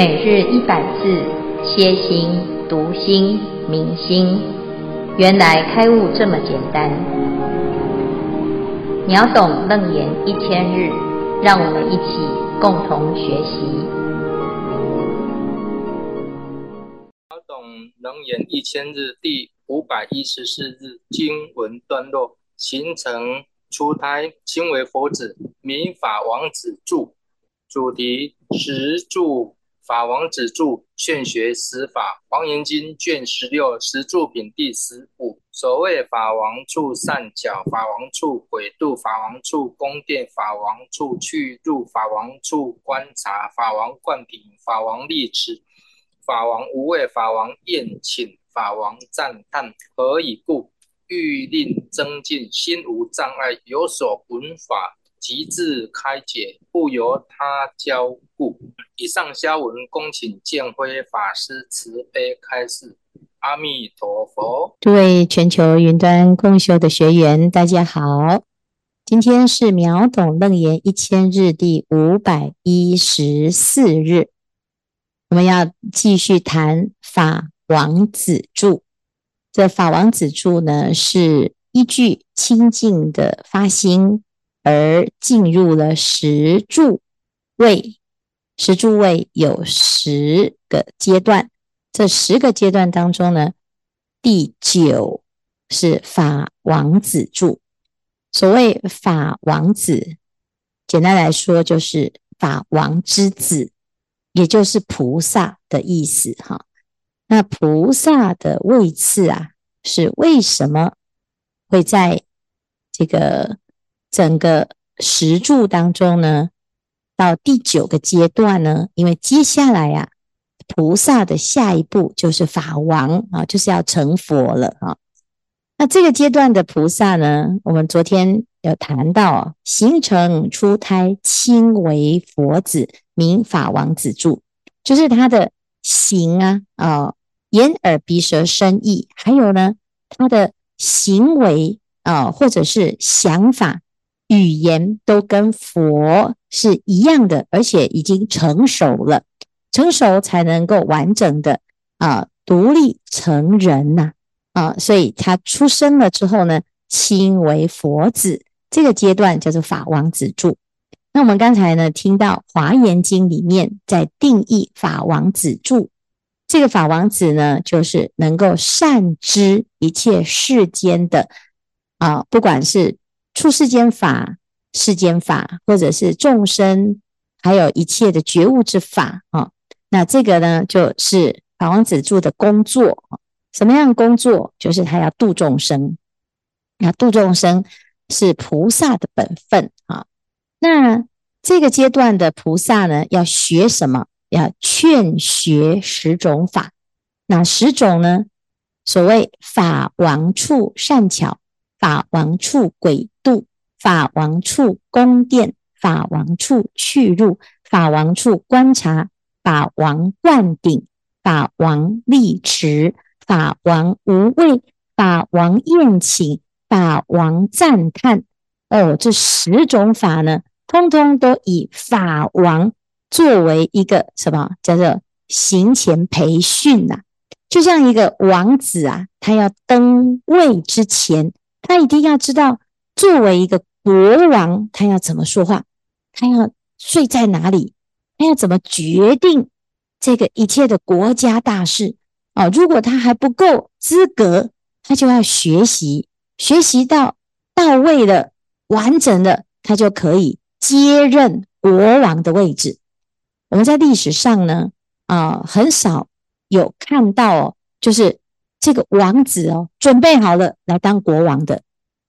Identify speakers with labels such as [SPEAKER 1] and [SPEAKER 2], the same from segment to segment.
[SPEAKER 1] 每日一百字，歇心、读心、明心，原来开悟这么简单。秒懂楞严一千日，让我们一起共同学习。
[SPEAKER 2] 秒懂楞严一千日第五百一十四日经文段落：形成出胎，亲为佛子，民法王子着。主题：实着。法王子住劝学十法，黄严经卷十六实着品第十五。所谓法王处善巧，法王处轨度，法王处宫殿，法王处去入，法王处观察，法王灌顶，法王立持，法王无畏，法王宴请，法王赞叹。何以故？欲令增进心无障碍，有所闻法。即自开解，不由他教故。以上消文，恭请见辉法师慈悲开示。阿弥陀佛。
[SPEAKER 3] 诸位全球云端共修的学员，大家好。今天是秒懂楞严一千日第五百一十四日，我们要继续谈法王子着。这法王子着呢，是依据清净的发心。而进入了十住位，十住位有十个阶段。这十个阶段当中呢，第九是法王子着。所谓法王子，简单来说就是法王之子，也就是菩萨的意思哈。那菩萨的位次啊，是为什么会在这个？整个十住当中呢，到第九个阶段呢，因为接下来呀、啊，菩萨的下一步就是法王啊，就是要成佛了啊。那这个阶段的菩萨呢，我们昨天有谈到，形成出胎，亲为佛子，名法王子住，就是他的行啊啊，眼耳鼻舌身意，还有呢，他的行为啊，或者是想法。语言都跟佛是一样的，而且已经成熟了，成熟才能够完整的啊独立成人呐啊，所以他出生了之后呢，亲为佛子，这个阶段叫做法王子住。那我们刚才呢听到《华严经》里面在定义法王子住，这个法王子呢，就是能够善知一切世间的啊，不管是。出世间法、世间法，或者是众生，还有一切的觉悟之法啊。那这个呢，就是法王子住的工作。什么样工作？就是他要度众生。那度众生是菩萨的本分啊。那这个阶段的菩萨呢，要学什么？要劝学十种法。哪十种呢？所谓法王处善巧。法王处轨度，法王处宫殿，法王处去入，法王处观察，法王灌顶，法王立持，法王无畏，法王宴请，法王赞叹。哦，这十种法呢，通通都以法王作为一个什么叫做行前培训呐、啊？就像一个王子啊，他要登位之前。他一定要知道，作为一个国王，他要怎么说话，他要睡在哪里，他要怎么决定这个一切的国家大事啊？如果他还不够资格，他就要学习，学习到到位了、完整的，他就可以接任国王的位置。我们在历史上呢，啊，很少有看到哦，就是。这个王子哦，准备好了来当国王的，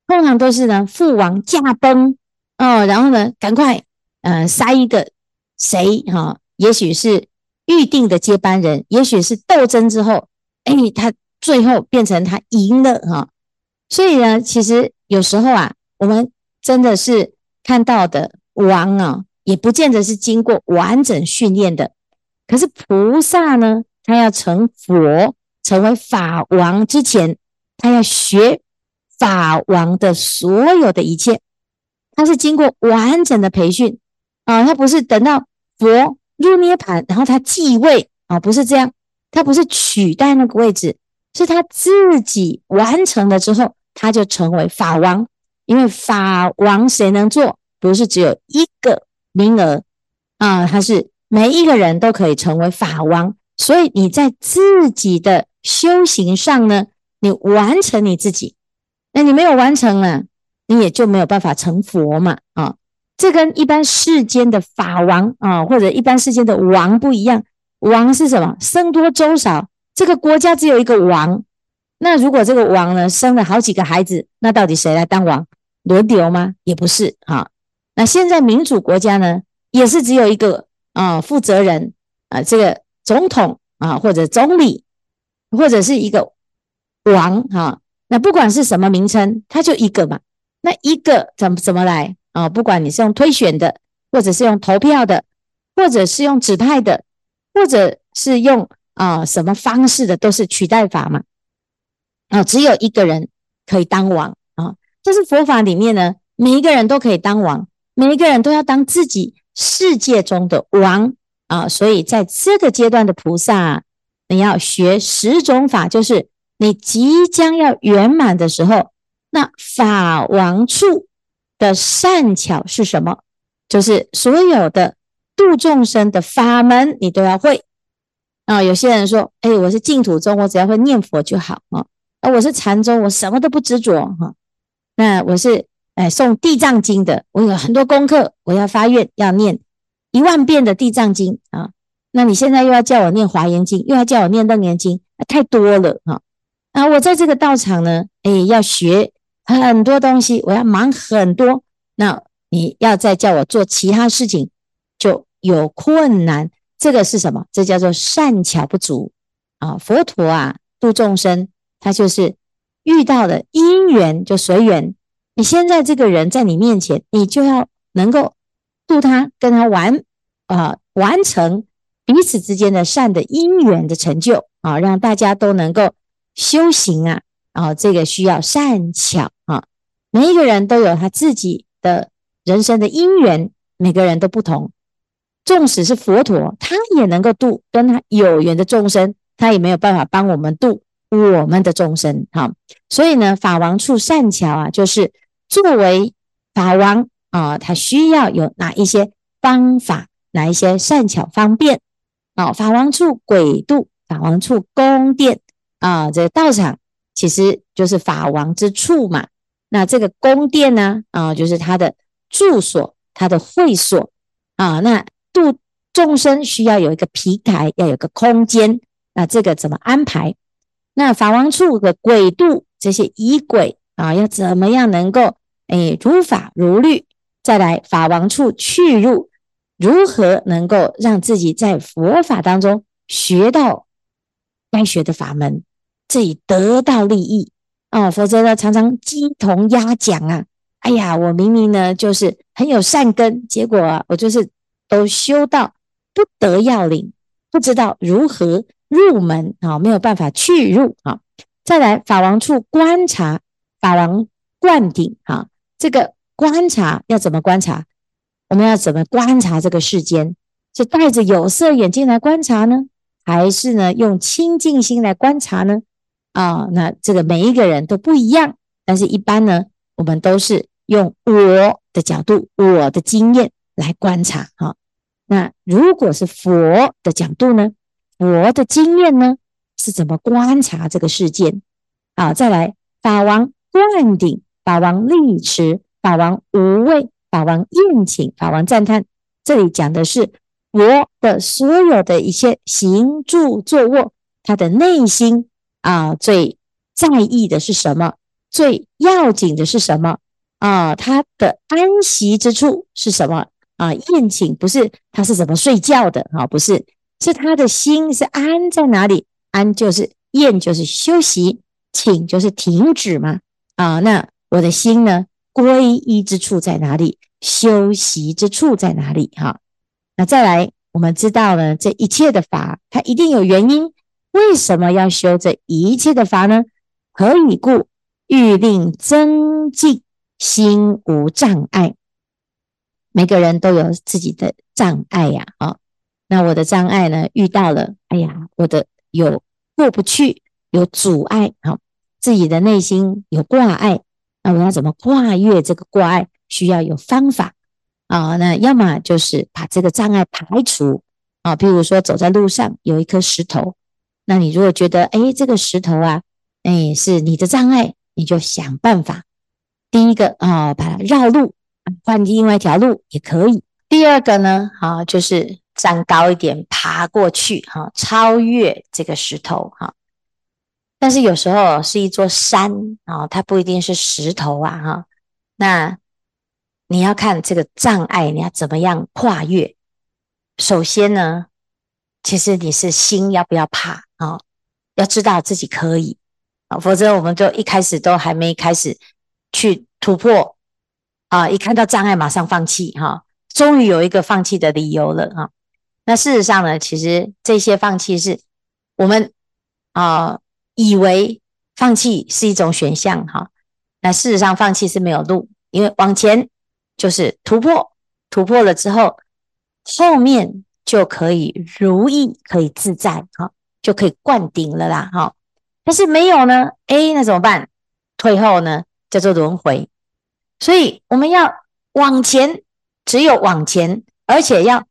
[SPEAKER 3] 通常都是呢父王驾崩哦，然后呢赶快、呃、塞一个谁哈、也许是预定的接班人，也许是斗争之后，哎，他最后变成他赢了哈、所以呢，其实有时候啊，我们真的是看到的王啊，也不见得是经过完整训练的。可是菩萨呢，他要成佛。成为法王之前，他要学法王的所有的一切，他是经过完整的培训啊，他不是等到佛入涅槃，然后他继位啊，不是这样，他不是取代那个位置，是他自己完成了之后，他就成为法王。因为法王谁能做？不是只有一个名额啊，他是每一个人都可以成为法王。所以你在自己的修行上呢，你完成你自己，那你没有完成了，你也就没有办法成佛嘛啊。这跟一般世间的法王啊，或者一般世间的王不一样。王是什么？僧多粥少，这个国家只有一个王。那如果这个王呢，生了好几个孩子，那到底谁来当王？轮流吗？也不是啊。那现在民主国家呢，也是只有一个啊负责人啊，这个。总统啊，或者总理，或者是一个王哈，那不管是什么名称，他就一个嘛。那一个怎么怎么来啊？不管你是用推选的，或者是用投票的，或者是用指派的，或者是用啊什么方式的，都是取代法嘛。啊，只有一个人可以当王啊。但是佛法里面呢，每一个人都可以当王，每一个人都要当自己世界中的王。啊，所以在这个阶段的菩萨，你要学十种法，就是你即将要圆满的时候，那法王处的善巧是什么？就是所有的度众生的法门，你都要会。啊，有些人说，哎，我是净土宗，我只要会念佛就好啊。啊，我是禅宗，我什么都不执着哈。那我是哎诵地藏经的，我有很多功课，我要发愿要念。一万遍的地藏经啊，那你现在又要叫我念华严经，又要叫我念楞严经，太多了哈啊！我在这个道场呢，哎，要学很多东西，我要忙很多，那你要再叫我做其他事情，就有困难。这个是什么？这叫做善巧不足啊！佛陀啊，度众生，他就是遇到的因缘就随缘。你现在这个人在你面前，你就要能够。度他跟他完啊，完成彼此之间的善的因缘的成就啊，让大家都能够修行啊啊，这个需要善巧啊，每一个人都有他自己的人生的因缘，每个人都不同。纵使是佛陀，他也能够度跟他有缘的众生，他也没有办法帮我们度我们的众生。哈，所以呢，法王处善巧啊，就是作为法王。啊，他需要有哪一些方法，哪一些善巧方便？啊，法王处轨度，法王处宫殿啊，这个道场其实就是法王之处嘛。那这个宫殿呢，啊，就是他的住所，他的会所啊。那度众生需要有一个平台，要有个空间，那这个怎么安排？那法王处的轨度，这些仪轨啊，要怎么样能够诶如法如律？再来法王处去入，如何能够让自己在佛法当中学到该学的法门，自己得到利益啊？否则呢，常常鸡同鸭讲啊！哎呀，我明明呢就是很有善根，结果啊，我就是都修到不得要领，不知道如何入门啊，没有办法去入啊！再来法王处观察，法王灌顶啊，这个。观察要怎么观察？我们要怎么观察这个世间？是戴着有色眼镜来观察呢，还是呢用清净心来观察呢？啊，那这个每一个人都不一样，但是一般呢，我们都是用我的角度、我的经验来观察。哈，那如果是佛的角度呢？佛的经验呢是怎么观察这个世间？啊，再来法王灌顶，法王力持。法王无畏，法王宴请，法王赞叹。这里讲的是我的所有的一些行住坐卧，他的内心啊，最在意的是什么？最要紧的是什么？啊，他的安息之处是什么？啊，宴请不是他是怎么睡觉的？啊，不是，是他的心是安在哪里？安就是宴，就是休息；请就是停止嘛。啊，那我的心呢？皈依之处在哪里？修习之处在哪里？哈，那再来，我们知道呢，这一切的法，它一定有原因。为什么要修这一切的法呢？何以故？欲令增进心无障碍。每个人都有自己的障碍呀，啊，那我的障碍呢，遇到了，哎呀，我的有过不去，有阻碍，好，自己的内心有挂碍，那我要怎么跨越这个挂碍？需要有方法啊。那要么就是把这个障碍排除啊，譬如说走在路上有一颗石头，那你如果觉得，哎，这个石头啊，哎，是你的障碍，你就想办法。第一个啊，把它绕路，换另外一条路也可以。第二个呢，啊，就是站高一点，爬过去，哈，超越这个石头，哈。但是有时候是一座山啊，它不一定是石头啊，哈。那你要看这个障碍，你要怎么样跨越？首先呢，其实你是心要不要怕啊？要知道自己可以啊，否则我们就一开始都还没开始。去突破啊！一看到障碍，马上放弃哈。终于有一个放弃的理由了哈。那事实上呢，其实这些放弃是我们啊以为放弃是一种选项哈。那事实上放弃是没有路，因为往前就是突破，突破了之后，后面就可以如意，可以自在哈，就可以灌顶了啦哈。但是没有呢，诶，那怎么办？退后呢？叫做轮回，所以我们要往前，只有往前，而且要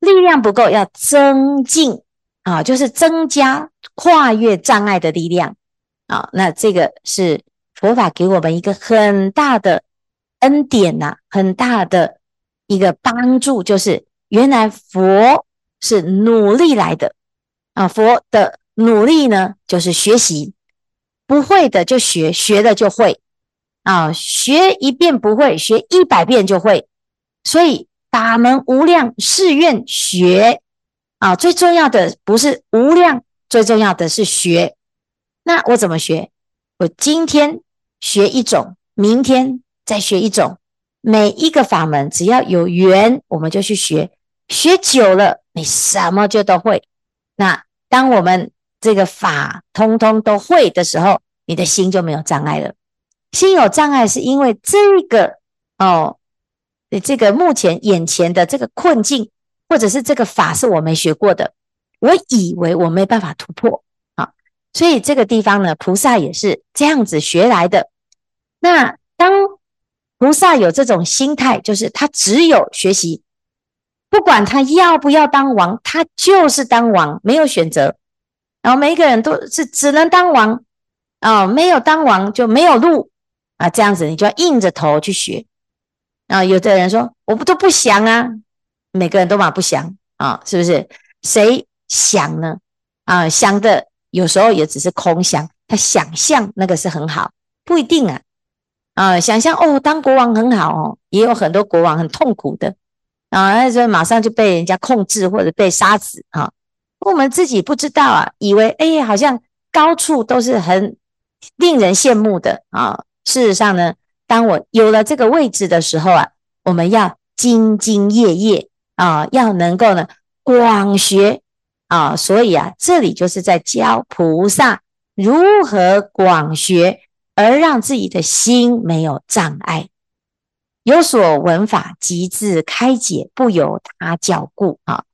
[SPEAKER 3] 力量不够，要增进啊，就是增加跨越障碍的力量啊。那这个是佛法给我们一个很大的恩典呐、很大的一个帮助，就是原来佛是努力来的啊。佛的努力呢，就是学习，不会的就学，学了就会。啊，学一遍不会，学一百遍就会。所以法门无量，誓愿学。啊，最重要的不是无量，最重要的是学。那我怎么学？我今天学一种，明天再学一种。每一个法门只要有缘，我们就去学。学久了，你什么就都会。那当我们这个法通通都会的时候，你的心就没有障碍了。心有障碍，是因为这个哦，你这个目前眼前的这个困境，或者是这个法是我没学过的，我以为我没办法突破啊，所以这个地方呢，菩萨也是这样子学来的。那当菩萨有这种心态，就是他只有学习，不管他要不要当王，他就是当王，没有选择。然后每一个人都是只能当王啊，没有当王就没有路。啊，这样子你就要硬着头去学啊！有的人说我不都不想啊，每个人都嘛不想啊，是不是？谁想呢？啊，想的有时候也只是空想，他想象那个是很好，不一定啊。啊，想象哦，当国王很好哦，也有很多国王很痛苦的啊，那时候马上就被人家控制或者被杀死啊。我们自己不知道啊，以为哎，好像高处都是很令人羡慕的啊。事实上呢，当我有了这个位置的时候啊，我们要兢兢业业啊，要能够呢广学啊，所以啊，这里就是在教菩萨如何广学，而让自己的心没有障碍，有所闻法，即自开解，不由他教故啊。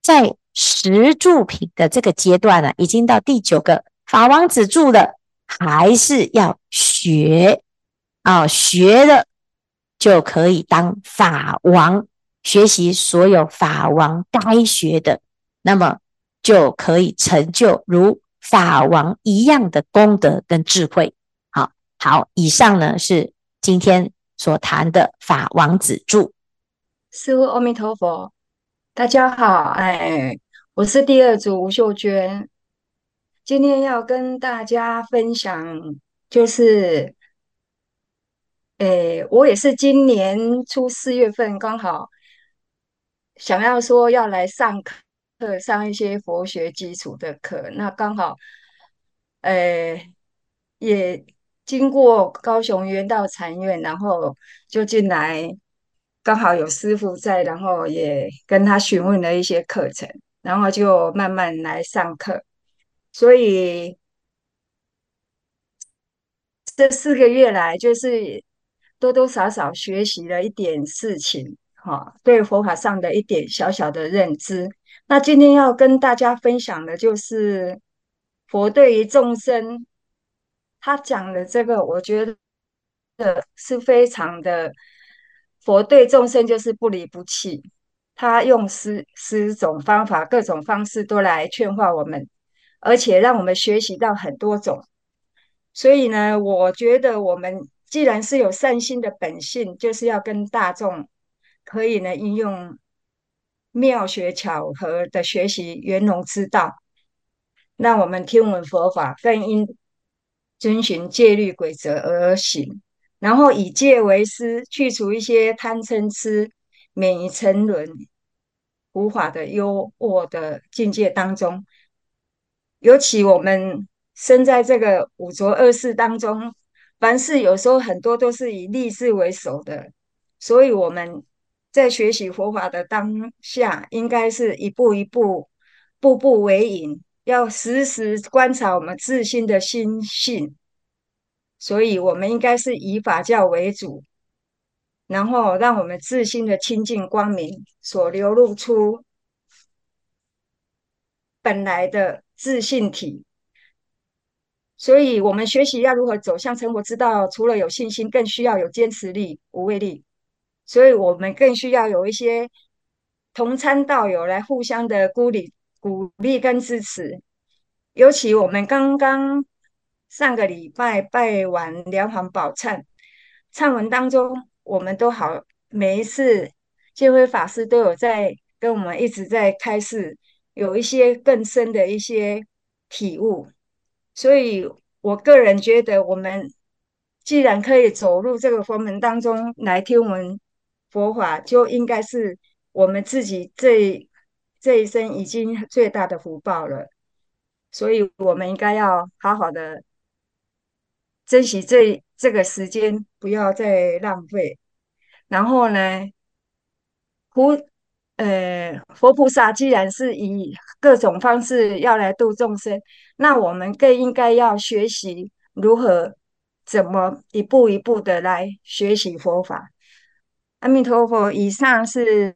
[SPEAKER 3] 在十住品的这个阶段呢，已经到第九个法王子住了。还是要学啊，学了就可以当法王，学习所有法王该学的，那么就可以成就如法王一样的功德跟智慧。好，好，以上呢是今天所谈的法王子住。
[SPEAKER 4] 师父阿弥陀佛，大家好，哎，我是第二组吴秀娟。今天要跟大家分享，就是，诶，我也是今年初四月份刚好想要说要来上课，课上一些佛学基础的课，那刚好，诶，也经过高雄圆道禅院，然后就进来，刚好有师父在，然后也跟他询问了一些课程，然后就慢慢来上课。所以这四个月来，就是多多少少学习了一点事情，哈，对佛法上的一点小小的认知。那今天要跟大家分享的就是佛对于众生，他讲的这个，我觉得是非常的。佛对众生就是不离不弃，他用十十种方法，各种方式都来劝化我们，而且让我们学习到很多种。所以呢，我觉得我们既然是有善心的本性，就是要跟大众可以呢应用妙学巧合的学习圆融之道。那我们听闻佛法，更应遵循戒律规则而行。然后以戒为师，去除一些贪嗔痴，免于沉沦无法的优渥的境界当中。尤其我们身在这个五浊恶世当中，凡事有时候很多都是以利字为首的，所以我们在学习佛法的当下，应该是一步一步，步步为营，要时时观察我们自心的心性。所以，我们应该是以法教为主，然后让我们自心的清净光明所流露出本来的自信体。所以，我们学习要如何走向成佛之道，除了有信心，更需要有坚持力、无畏力。所以我们更需要有一些同参道友来互相的鼓励、鼓励跟支持。尤其我们刚刚。上个礼拜拜完莲环宝忏忏文当中，我们都好，每一次见辉法师都有在跟我们一直在开示，有一些更深的一些体悟。所以我个人觉得，我们既然可以走入这个佛门当中来听闻佛法，就应该是我们自己这这一生已经最大的福报了。所以我们应该要好好的。珍惜这这个时间，不要再浪费。然后呢，佛呃佛菩萨既然是以各种方式要来度众生，那我们更应该要学习如何怎么一步一步的来学习佛法。阿弥陀佛，以上是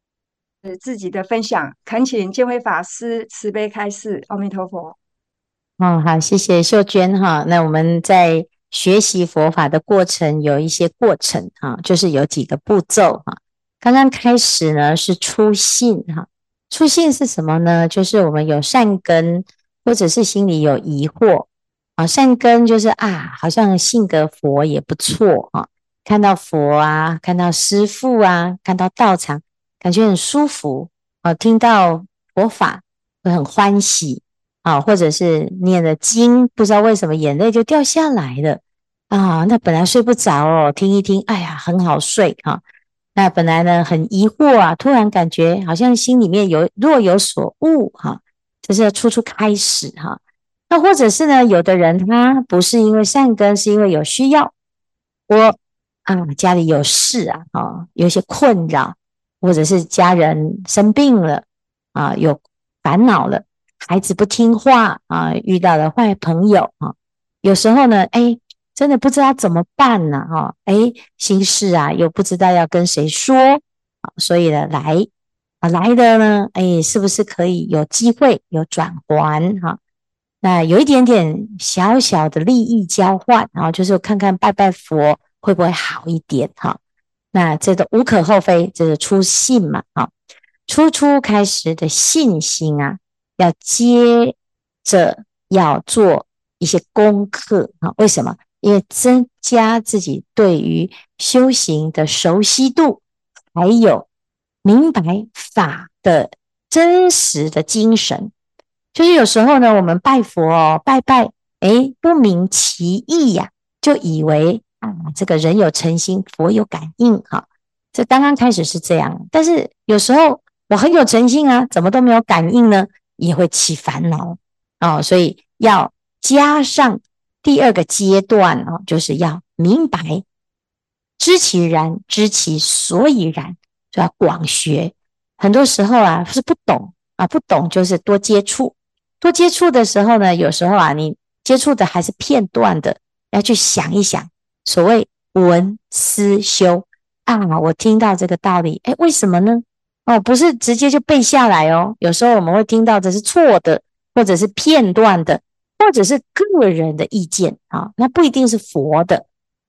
[SPEAKER 4] 自己的分享，恳请见辉法师慈悲开示。阿弥陀佛。
[SPEAKER 3] 哦，好，谢谢秀娟哈。那我们在。学习佛法的过程有一些过程啊，就是有几个步骤哈。刚刚开始呢是初信哈，初信是什么呢？就是我们有善根，或者是心里有疑惑啊。善根就是啊，好像信个佛也不错啊，看到佛啊，看到师父啊，看到道场，感觉很舒服啊，听到佛法会很欢喜。啊，或者是念了经，不知道为什么眼泪就掉下来了啊。那本来睡不着哦，听一听，哎呀，很好睡哈、那本来呢很疑惑啊，突然感觉好像心里面有若有所悟哈、这是处处开始哈、那或者是呢，有的人他不是因为善根，是因为有需要，我啊家里有事啊，啊有些困扰，或者是家人生病了啊，有烦恼了。孩子不听话啊，遇到了坏朋友啊，有时候呢，哎，真的不知道怎么办呢，哈，哎，心事啊，又不知道要跟谁说啊，所以呢，来啊，来的呢，哎，是不是可以有机会有转圜哈？那有一点点小小的利益交换，然后就是看看拜拜佛会不会好一点哈？那这个无可厚非，这是初信嘛，哈，初初开始的信心啊。要接着要做一些功课啊？为什么？因为增加自己对于修行的熟悉度，还有明白法的真实的精神。就是有时候呢，我们拜佛哦，拜拜，哎，不明其意呀，就以为啊，这个人有诚心，佛有感应哈。这刚刚开始是这样，但是有时候我很有诚心啊，怎么都没有感应呢？也会起烦恼哦，所以要加上第二个阶段哦，就是要明白知其然，知其所以然，就要广学。很多时候啊是不懂啊，不懂就是多接触，多接触的时候呢，有时候啊你接触的还是片段的，要去想一想，所谓闻思修啊，我听到这个道理，哎，为什么呢？哦，不是直接就背下来哦。有时候我们会听到这是错的，或者是片段的，或者是个人的意见啊。那不一定是佛的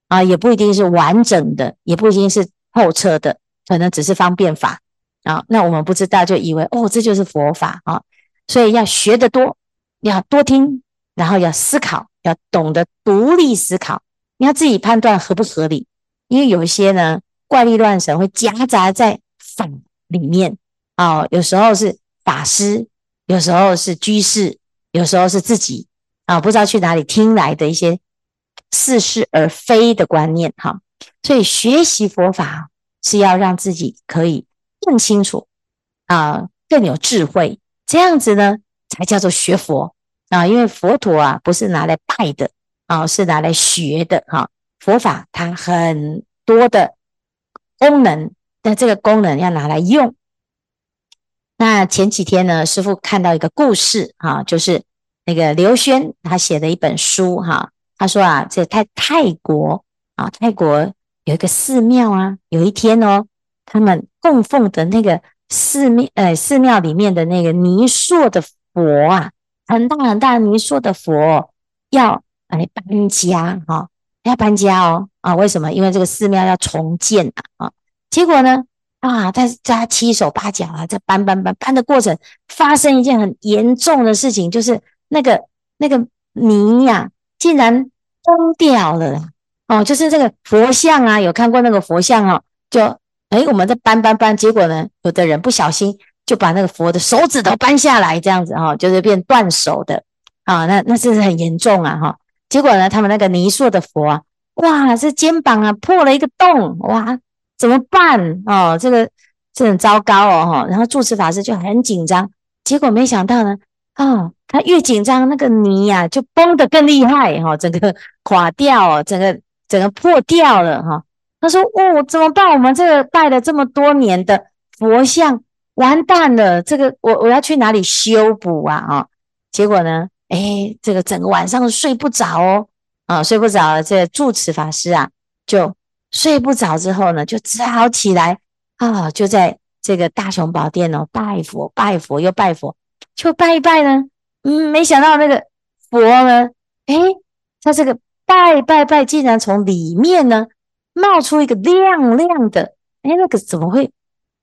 [SPEAKER 3] 啊，也不一定是完整的，也不一定是透彻的，可能只是方便法啊。那我们不知道，就以为哦，这就是佛法啊。所以要学得多，要多听，然后要思考，要懂得独立思考，你要自己判断合不合理。因为有一些呢，怪力乱神会夹杂在法里面。啊、有时候是法师，有时候是居士，有时候是自己。啊、不知道去哪里听来的一些似是而非的观念哈、所以学习佛法是要让自己可以更清楚啊，更有智慧，这样子呢才叫做学佛。啊。因为佛陀啊不是拿来拜的。啊，是拿来学的哈。佛法它很多的功能，但这个功能要拿来用。那前几天呢，师傅看到一个故事哈，就是那个刘轩他写的一本书哈。他说啊，这泰泰国啊，泰国有一个寺庙啊，有一天哦，他们供奉的那个寺庙，呃，寺庙里面的那个泥塑的佛啊，很大很大泥塑的佛要来搬家哈。要搬家哦，啊，为什么？因为这个寺庙要重建啊，啊，结果呢，啊，他他七手八脚啊，在搬搬搬搬的过程，发生一件很严重的事情，就是那个那个泥呀、竟然崩掉了，哦，就是这个佛像啊，有看过那个佛像哦，就诶，我们在搬搬搬，结果呢，有的人不小心就把那个佛的手指头搬下来，这样子哈，就是变断手的啊，那那是不是很严重啊，哈。结果呢，他们那个泥塑的佛啊，哇，这肩膀啊破了一个洞，哇，怎么办哦？这个这很糟糕哦，哈。然后住持法师就很紧张，结果没想到呢，哦，他越紧张，那个泥呀、啊、就崩得更厉害，哈，整个垮掉，整个整个破掉了，哈。他说，哦，怎么办？我们这个拜了这么多年的佛像，完蛋了，这个我我要去哪里修补啊？啊，结果呢？哎，这个整个晚上睡不着哦，啊，睡不着。这住持法师啊，就睡不着之后呢，就只好起来啊，就在这个大雄宝殿哦，拜佛，拜佛又拜佛，就拜一拜呢。嗯，没想到那个佛呢，哎，他这个拜拜拜，竟然从里面呢冒出一个亮亮的，哎，那个怎么会？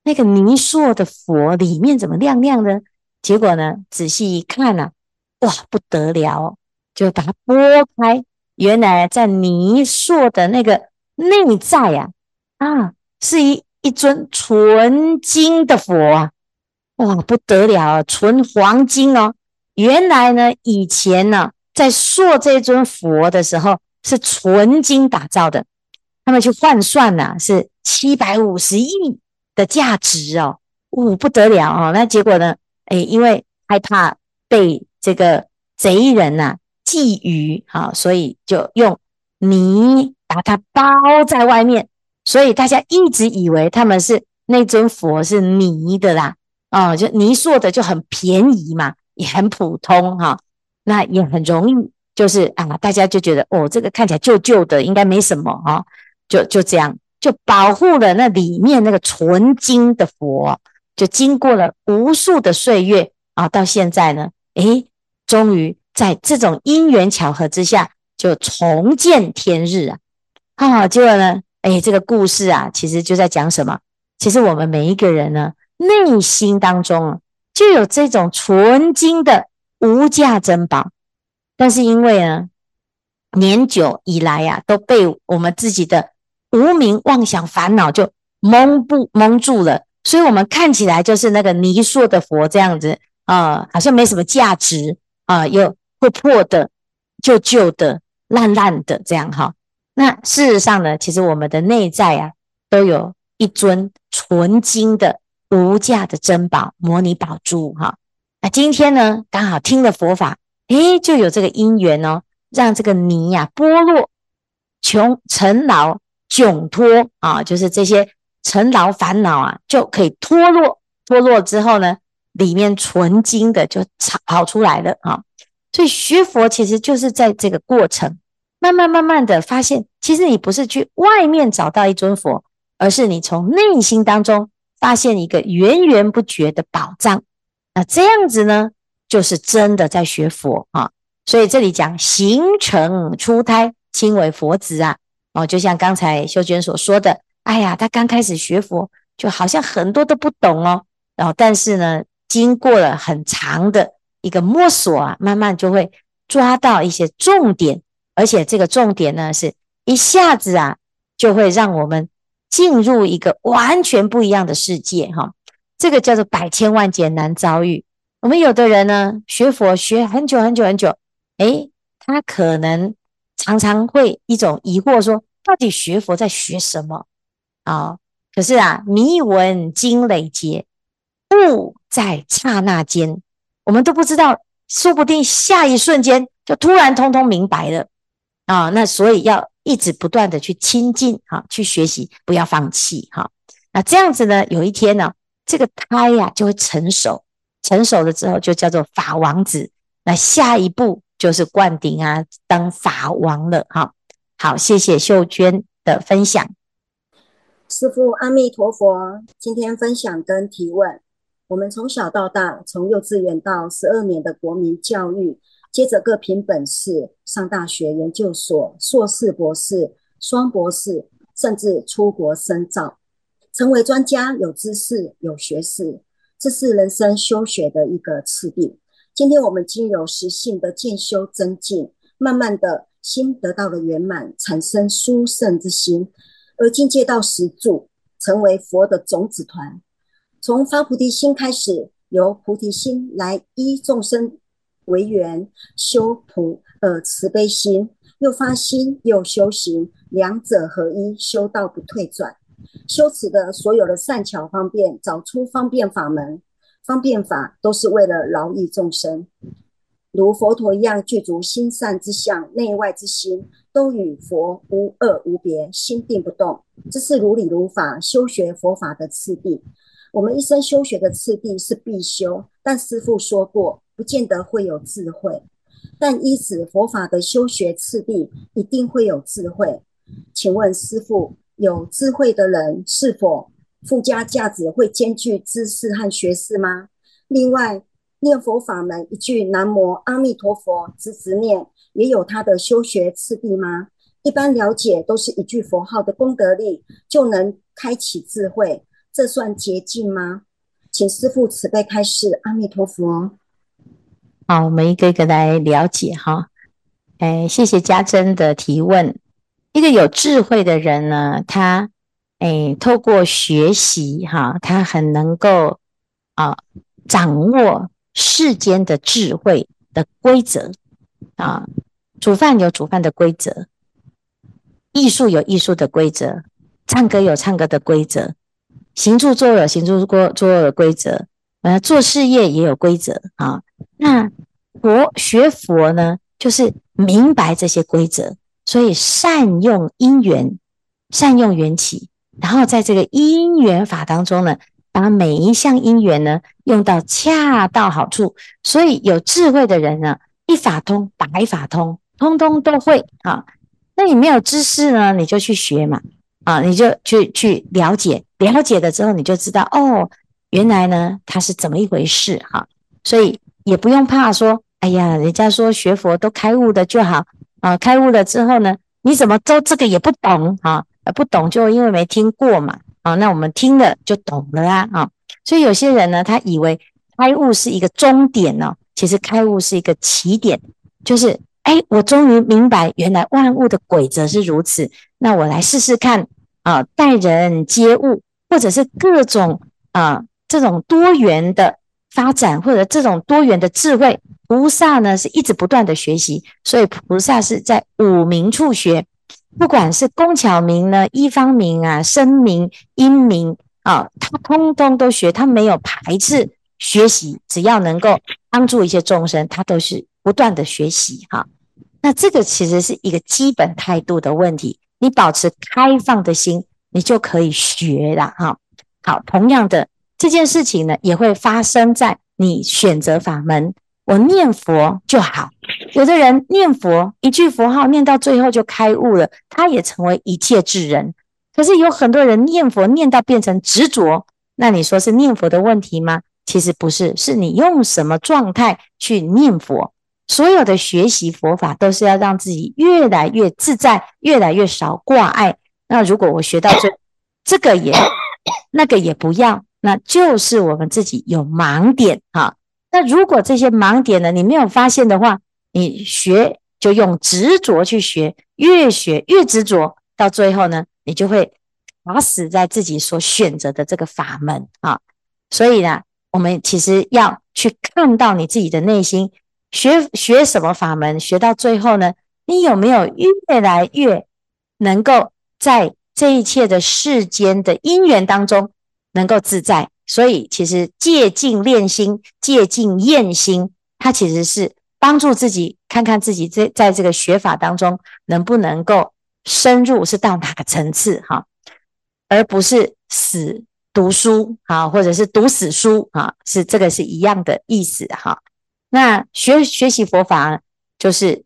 [SPEAKER 3] 那个泥塑的佛里面怎么亮亮的？结果呢，仔细一看呢、哇，不得了！就把它拨开，原来在泥塑的那个内在啊，啊，是一一尊纯金的佛啊！哇，不得了，纯黄金哦！原来呢，以前呢，在塑这尊佛的时候是纯金打造的，他们去换算呐，是七百五十亿的价值哦，呜，不得了哦！那结果呢？哎，因为害怕被。这个贼人呐、啊，觊觎啊，所以就用泥把它包在外面，所以大家一直以为他们是那尊佛是泥的啦，啊，就泥塑的就很便宜嘛，也很普通哈、那也很容易，就是啊，大家就觉得哦，这个看起来旧旧的，应该没什么啊，就就这样，就保护了那里面那个纯金的佛，就经过了无数的岁月啊，到现在呢，诶。终于在这种因缘巧合之下，就重见天日啊！哈啊，结果呢，哎，这个故事啊，其实就在讲什么？其实我们每一个人呢，内心当中啊，就有这种纯金的无价珍宝，但是因为呢，年久以来呀、啊，都被我们自己的无明妄想烦恼就蒙不蒙住了，所以我们看起来就是那个泥塑的佛这样子啊，好像没什么价值。啊，又破破的、旧旧的、烂烂的这样哈。那事实上呢，其实我们的内在啊，都有一尊纯金的无价的珍宝——摩尼宝珠哈。那今天呢，刚好听了佛法，诶，就有这个因缘哦，让这个泥呀剥落，穷尘劳窘脱啊，就是这些尘劳烦恼啊，就可以脱落。脱落之后呢，里面纯金的就跑出来了啊！所以学佛其实就是在这个过程，慢慢慢慢的发现，其实你不是去外面找到一尊佛，而是你从内心当中发现一个源源不绝的宝藏。那这样子呢，就是真的在学佛啊。所以这里讲形成出胎，亲为佛子啊。哦，就像刚才秀娟所说的，哎呀，他刚开始学佛，就好像很多都不懂哦。然后，但是呢，经过了很长的一个摸索啊，慢慢就会抓到一些重点，而且这个重点呢，是一下子啊，就会让我们进入一个完全不一样的世界哈。这个叫做百千万劫难遭遇。我们有的人呢，学佛学很久很久很久，诶，他可能。常常会一种疑惑说，到底学佛在学什么啊、哦？可是啊，迷闻经累劫，不在刹那间，我们都不知道，说不定下一瞬间就突然通通明白了啊、那所以要一直不断的去亲近啊，去学习，不要放弃哈、那这样子呢，有一天呢，这个胎呀、就会成熟，成熟了之后就叫做法王子。那下一步。就是灌顶啊，当法王了哈。好，谢谢秀娟的分享。
[SPEAKER 5] 师父阿弥陀佛，今天分享跟提问。我们从小到大，从幼稚园到十二年的国民教育，接着各凭本事上大学、研究所、硕士、博士、双博士，甚至出国深造，成为专家，有知识、有学识，这是人生修学的一个次第。今天我们经由实性的渐修增进，慢慢的心得到了圆满，产生殊胜之心，而进阶到实住，成为佛的种子团。从发菩提心开始，由菩提心来依众生为缘，修菩呃慈悲心，又发心又修行，两者合一，修道不退转。修持的所有的善巧方便，找出方便法门。方便法都是为了饶益众生，如佛陀一样具足心善之相，内外之心都与佛无二无别，心定不动，这是如理如法修学佛法的次第。我们一生修学的次第是必修，但师父说过，不见得会有智慧，但依止佛法的修学次第，一定会有智慧。请问师父，有智慧的人是否？附加价值会兼具知识和学识吗？另外，念佛法门一句南无阿弥陀佛，直直念，也有他的修学次第吗？一般了解都是一句佛号的功德力就能开启智慧，这算捷径吗？请师父慈悲开示。阿弥陀佛。
[SPEAKER 3] 好，我们一个一个来了解哈。哎，谢谢家珍的提问。一个有智慧的人呢，他。哎，透过学习哈，他很能够啊掌握世间的智慧的规则啊。煮饭有煮饭的规则，艺术有艺术的规则，唱歌有唱歌的规则，行住坐有行住坐坐的规则，呃，做事业也有规则啊。那佛学佛呢，就是明白这些规则，所以善用因缘，善用缘起。然后在这个因缘法当中呢，把每一项因缘呢用到恰到好处，所以有智慧的人呢，一法通百法通，通通都会啊。那你没有知识呢，你就去学嘛，啊，你就去去了解，了解了之后你就知道哦，原来呢它是怎么一回事哈。所以也不用怕说，哎呀，人家说学佛都开悟的就好啊，开悟了之后呢，你怎么都这个也不懂啊？不懂就因为没听过嘛，啊，那我们听了就懂了啦，啊，所以有些人呢，他以为开悟是一个终点呢，其实开悟是一个起点，就是哎，我终于明白原来万物的规则是如此，那我来试试看啊，待人接物，或者是各种啊这种多元的发展，或者这种多元的智慧，菩萨呢是一直不断的学习，所以菩萨是在五明处学。不管是工巧明呢、医方明啊、声明、音明啊，他通通都学，他没有排斥学习，只要能够帮助一些众生，他都是不断的学习哈。那这个其实是一个基本态度的问题，你保持开放的心，你就可以学了哈。好，同样的这件事情呢，也会发生在你选择法门。我念佛就好，有的人念佛一句佛号念到最后就开悟了，他也成为一切智人。可是有很多人念佛念到变成执着，那你说是念佛的问题吗？其实不是，是你用什么状态去念佛。所有的学习佛法都是要让自己越来越自在，越来越少挂碍。那如果我学到这，这个也 那个也不要，那就是我们自己有盲点哈。那如果这些盲点呢，你没有发现的话，你学就用执着去学，越学越执着，到最后呢，你就会卡死在自己所选择的这个法门啊。所以呢，我们其实要去看到你自己的内心。学学什么法门？学到最后呢？你有没有越来越能够在这一切的世间的因缘当中能够自在？所以，其实戒禁练心、戒禁验心，它其实是帮助自己看看自己在在这个学法当中能不能够深入，是到哪个层次哈，而不是死读书啊，或者是读死书啊，是这个是一样的意思哈。那学学习佛法，就是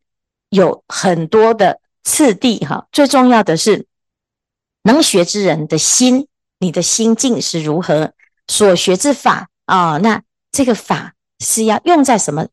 [SPEAKER 3] 有很多的次第哈。最重要的是，能学之人的心，你的心境是如何？所学之法啊，那这个法是要用在什么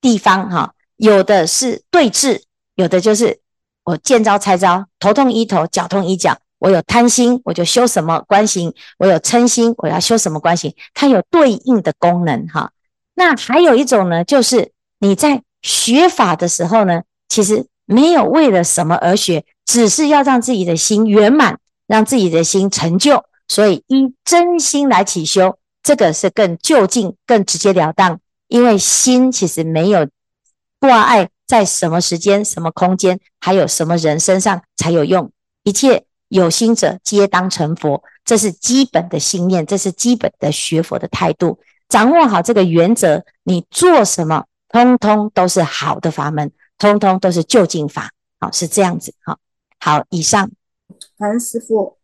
[SPEAKER 3] 地方哈？有的是对治，有的就是我见招拆招，头痛医头，脚痛医脚。我有贪心，我就修什么观行；我有嗔心，我要修什么观行。它有对应的功能哈。那还有一种呢，就是你在学法的时候呢，其实没有为了什么而学，只是要让自己的心圆满，让自己的心成就，所以依真心来起修，这个是更就近、更直截了当。因为心其实没有挂碍，在什么时间、什么空间，还有什么人身上才有用。一切有心者皆当成佛，这是基本的信念，这是基本的学佛的态度。掌握好这个原则，你做什么，通通都是好的法门，通通都是就近法。好，是这样子。好，好，以上。
[SPEAKER 5] 感恩师傅。